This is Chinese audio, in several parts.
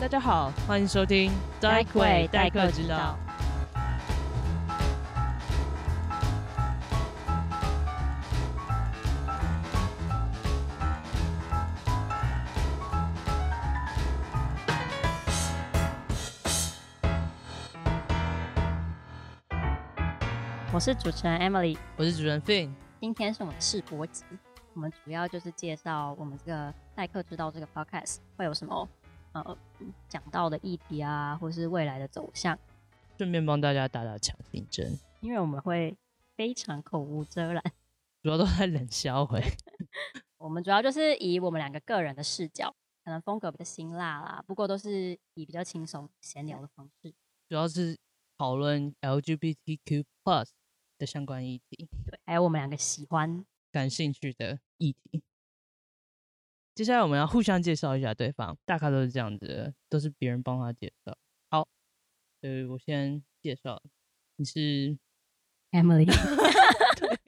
大家好，欢迎收听代课代课之道。我是主持人 Emily，我是主持人 Fin。今天是我们的试播集，我们主要就是介绍我们这个代课之道这个 podcast 会有什么呃讲到的议题啊，或是未来的走向，顺便帮大家打打强心针，因为我们会非常口无遮拦。主要都在冷笑回。我们主要就是以我们两个个人的视角，可能风格比较辛辣啦，不过都是以比较轻松闲聊的方式。主要是讨论 LGBTQ plus 的相关议题，对，还有我们两个喜欢感兴趣的议题。接下来我们要互相介绍一下对方，大概都是这样子的，都是别人帮他介绍。好，呃，我先介绍，你是 Emily，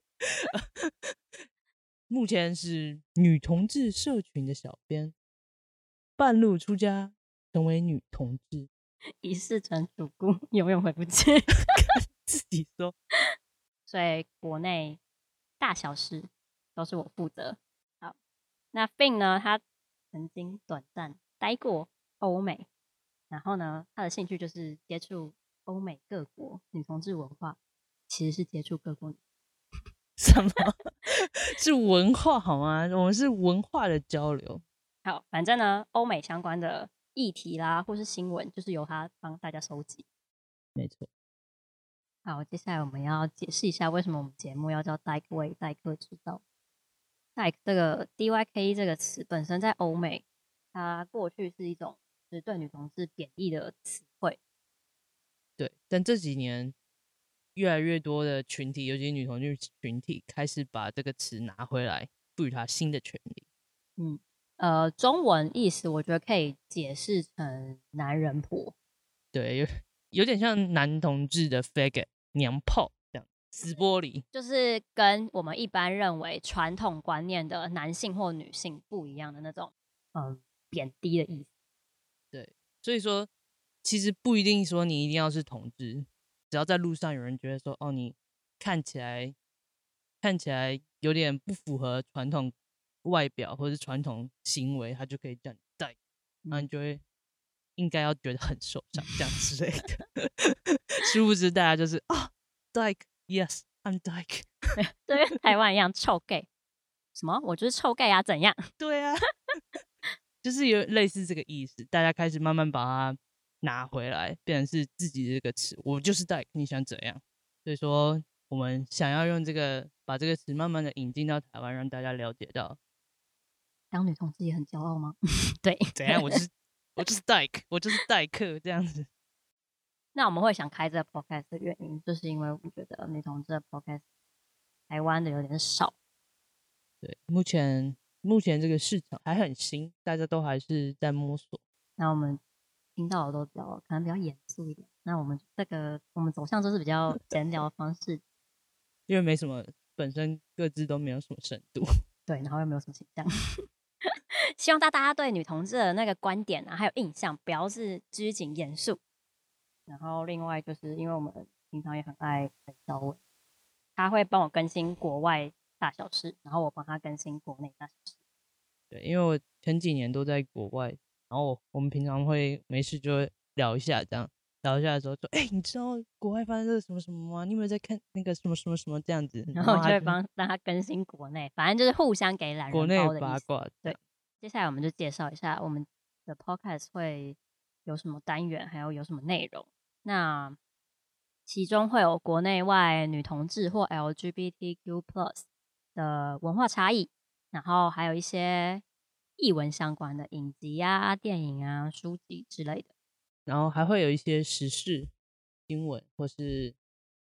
目前是女同志社群的小编，半路出家成为女同志，一世成主顾，永远回不去。自己说。所以国内大小事都是我负责。好，那 Fin 呢？他曾经短暂待过欧美，然后呢，他的兴趣就是接触欧美各国女同志文化，其实是接触各国女。什么？是文化好吗？我们是文化的交流。好，反正呢，欧美相关的议题啦，或是新闻，就是由他帮大家收集。没错，好，接下来我们要解释一下为什么我们节目要叫 Dyke Way 代课之道。Dyke 这个 D Y K 这个词本身在欧美，它过去是一种就是对女同志贬义的词汇。对。但这几年，越来越多的群体，尤其是女同志群体，开始把这个词拿回来，赋予它新的权利。嗯，呃，中文意思我觉得可以解释成男人婆。对，有有点像男同志的 faggot 娘炮死玻璃。就是跟我们一般认为传统观念的男性或女性不一样的那种，嗯，贬低的意思。对所以说，其实不一定说你一定要是同志，只要在路上有人觉得说，哦，你看起来看起来有点不符合传统外表或者是传统行为，他就可以叫你带，然后你就会应该要觉得很受伤这样之类的。殊不知大家就是啊，dyke，yes，I'm dyke，对，跟台湾一样臭 gay。什么？我就是臭 gay 啊？怎样？对啊，就是有类似这个意思，大家开始慢慢把它拿回来，变成是自己的这个词。我就是 dyke，，你想怎样？所以说，我们想要用这个把这个词慢慢的引进到台湾，让大家了解到当女同志也很骄傲吗？对，怎样，我就是我就是 dyke，，我就是代课这样子。那我们会想开这个 podcast 的原因，就是因为我们觉得女同志的 podcast 台湾的有点少。对，目前目前这个市场还很新，大家都还是在摸索。那我们听到的都比较可能比较严肃一点。那我们这个我们走向就是比较 闲聊的方式，因为没什么，本身各自都没有什么深度。对，然后又没有什么形象。希望大大家对女同志的那个观点啊，还有印象，不要是拘谨严肃。然后另外就是因为我们平常也很爱冷小伟，他会帮我更新国外大小事，然后我帮他更新国内大小事。对，因为我前几年都在国外，然后我我们平常会没事就会聊一下，这样聊一下的时候说，哎、你知道国外发生了什么什么吗？你有没有在看那个什么什么什么这样子？然后我就会帮让他更新国内，反正就是互相给懒国内人包的意思。八卦，对接下来我们就介绍一下我们的 podcast 会有什么单元，还有有什么内容。那其中会有国内外女同志或 LGBTQ+ plus 的文化差异，然后还有一些译文相关的影集啊、电影啊、书籍之类的。然后还会有一些时事新闻或是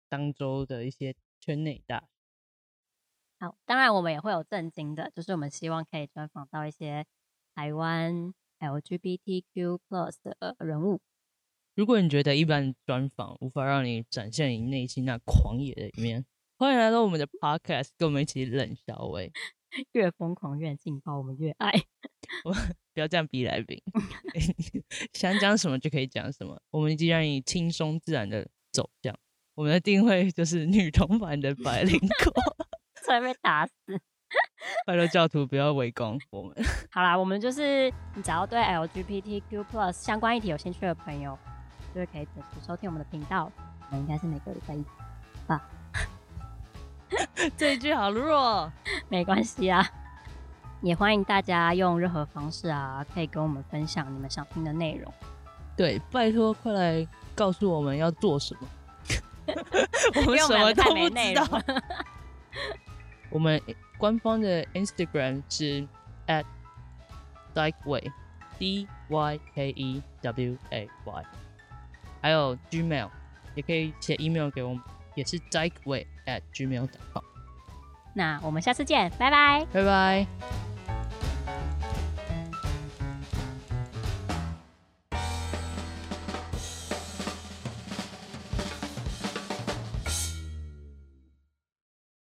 当周的一些圈内大事。好，当然我们也会有震惊的，就是我们希望可以专访到一些台湾 LGBTQ+ plus 的人物。如果你觉得一般专访无法让你展现你内心那狂野的一面，欢迎来到我们的 podcast，跟我们一起冷笑味。越疯狂越劲爆，我们越爱。我不要这样逼来宾，想讲什么就可以讲什么，我们既然以轻松自然的走向，我们的定位就是女同版的百灵果，会被打死。拜托教徒不要围攻我们。好啦，我们就是你只要对 LGBTQ plus 相关议题有兴趣的朋友，就是可以准时收听我们的频道。我们应该是每个礼拜一吧。这一句好弱，没关系啊。也欢迎大家用任何方式啊，可以跟我们分享你们想听的内容。对，拜托快来告诉我们要做什么。我们什么都不知道内容。我们官方的 Instagram 是 at dykeway，d y k e w a y，还有 Gmail 也可以写 email 给我们，也是 d i k e w a y at gmail.com。那我们下次见，拜拜。拜拜。